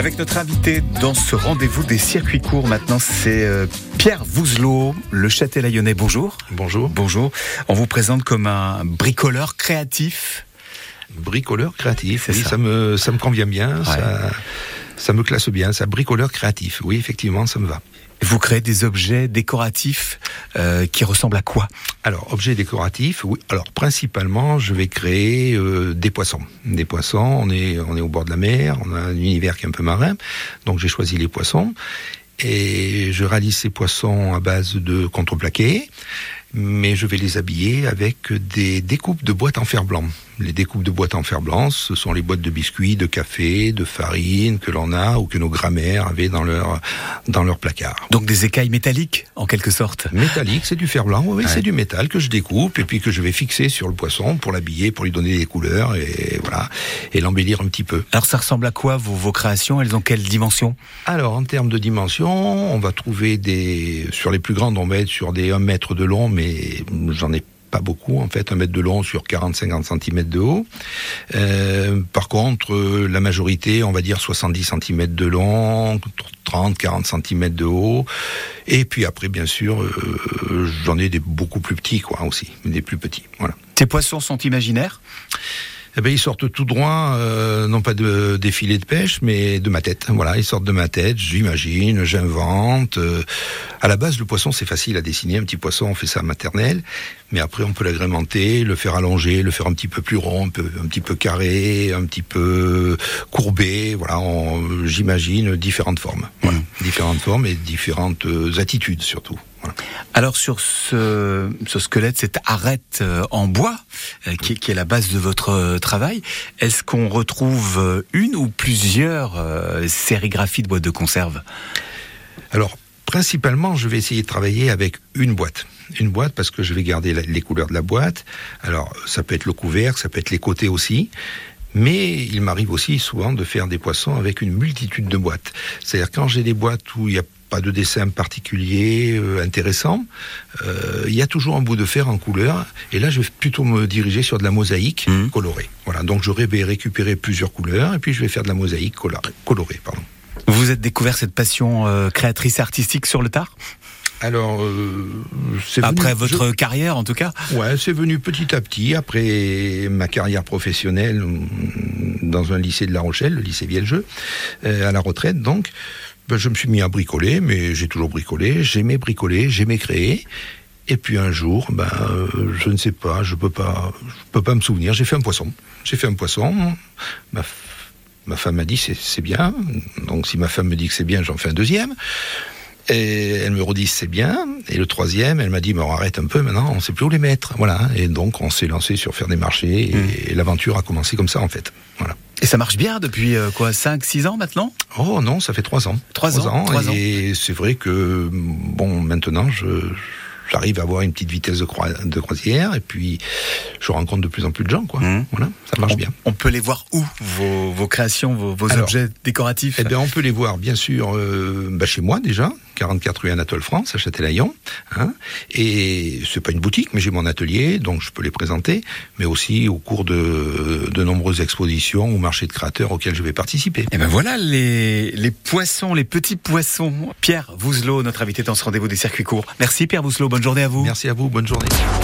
Avec notre invité dans ce rendez-vous des circuits courts, maintenant c'est euh, Pierre Vouzelot, le Châtelaillonnais. Bonjour. Bonjour. Bonjour. On vous présente comme un bricoleur créatif. Bricoleur créatif, oui, ça. me, ça me convient bien, ça, ça me classe bien, ça bricoleur créatif, oui, effectivement, ça me va. Vous créez des objets décoratifs euh, qui ressemblent à quoi? Alors, objets décoratifs, oui. Alors, principalement, je vais créer euh, des poissons. Des poissons, on est, on est au bord de la mer, on a un univers qui est un peu marin, donc j'ai choisi les poissons. Et je réalise ces poissons à base de contreplaqué, mais je vais les habiller avec des découpes de boîtes en fer blanc. Les découpes de boîtes en fer blanc, ce sont les boîtes de biscuits, de café, de farine que l'on a ou que nos grands-mères avaient dans leur dans leur placard. Donc des écailles métalliques en quelque sorte. Métallique, c'est du fer blanc, oui, c'est du métal que je découpe et puis que je vais fixer sur le poisson pour l'habiller, pour lui donner des couleurs et voilà et l'embellir un petit peu. Alors ça ressemble à quoi vos, vos créations? Elles ont quelle dimension? Alors en termes de dimension, on va trouver des sur les plus grandes, on va être sur des 1 mètre de long, mais j'en ai pas beaucoup en fait, un mètre de long sur 40-50 cm de haut. Euh, par contre, euh, la majorité, on va dire 70 cm de long, 30-40 cm de haut. Et puis après, bien sûr, euh, j'en ai des beaucoup plus petits quoi aussi, des plus petits. Voilà. Ces poissons sont imaginaires? Eh ben, ils sortent tout droit, euh, non pas de, des filets de pêche, mais de ma tête. Voilà, ils sortent de ma tête, j'imagine, j'invente. Euh, à la base, le poisson, c'est facile à dessiner. Un petit poisson, on fait ça maternelle. Mais après, on peut l'agrémenter, le faire allonger, le faire un petit peu plus rond, un, peu, un petit peu carré, un petit peu courbé. Voilà, j'imagine différentes formes. Voilà, différentes formes et différentes euh, attitudes surtout. Voilà. Alors sur ce, ce, squelette, cette arête euh, en bois, euh, qui, qui, est la base de votre travail, est-ce qu'on retrouve une ou plusieurs euh, sérigraphies de boîtes de conserve? Alors principalement, je vais essayer de travailler avec une boîte. Une boîte parce que je vais garder la, les couleurs de la boîte. Alors ça peut être le couvercle, ça peut être les côtés aussi. Mais il m'arrive aussi souvent de faire des poissons avec une multitude de boîtes. C'est-à-dire quand j'ai des boîtes où il y a pas de dessin particulier euh, intéressant. Euh, il y a toujours un bout de fer en couleur, et là je vais plutôt me diriger sur de la mosaïque mmh. colorée. Voilà, donc je vais récupérer plusieurs couleurs, et puis je vais faire de la mosaïque colorée. Pardon. Vous êtes découvert cette passion euh, créatrice artistique sur le tard? Alors, euh, après venu, votre je... carrière, en tout cas? Ouais, c'est venu petit à petit après ma carrière professionnelle dans un lycée de La Rochelle, le lycée Vieljeu, euh, à la retraite. Donc, ben, je me suis mis à bricoler, mais j'ai toujours bricolé. J'aimais bricoler, j'aimais créer. Et puis un jour, ben, euh, je ne sais pas, je peux pas, je peux pas me souvenir. J'ai fait un poisson. J'ai fait un poisson. Ma, ma femme m'a dit c'est bien. Donc si ma femme me dit que c'est bien, j'en fais un deuxième. Et elle me redit c'est bien. Et le troisième, elle m'a dit mais on arrête un peu maintenant, on sait plus où les mettre. Voilà. Et donc on s'est lancé sur faire des marchés et, mmh. et l'aventure a commencé comme ça en fait. Voilà. Et ça marche bien depuis euh, quoi 5 6 ans maintenant? Oh non, ça fait 3 ans. 3, ans, 3 ans. Et c'est vrai que bon maintenant je j'arrive à avoir une petite vitesse de, croi de, croisière et puis je rencontre de plus en plus de gens quoi. Mmh. Voilà, ça marche on, bien. On peut les voir où vos, vos créations, vos, vos Alors, objets décoratifs? Eh bien, on peut les voir bien sûr euh, bah, chez moi déjà, 44 rue Anatole France à Châtelaillon. Hein, et c'est pas une boutique, mais j'ai mon atelier, donc je peux les présenter, mais aussi au cours de, de nombreuses expositions ou marchés de créateurs auxquels je vais participer. Et ben voilà les, les poissons, les petits poissons. Pierre Vouzelot, notre invité dans ce rendez-vous des circuits courts. Merci Pierre Vouzelot, bonne journée à vous. Merci à vous, bonne journée.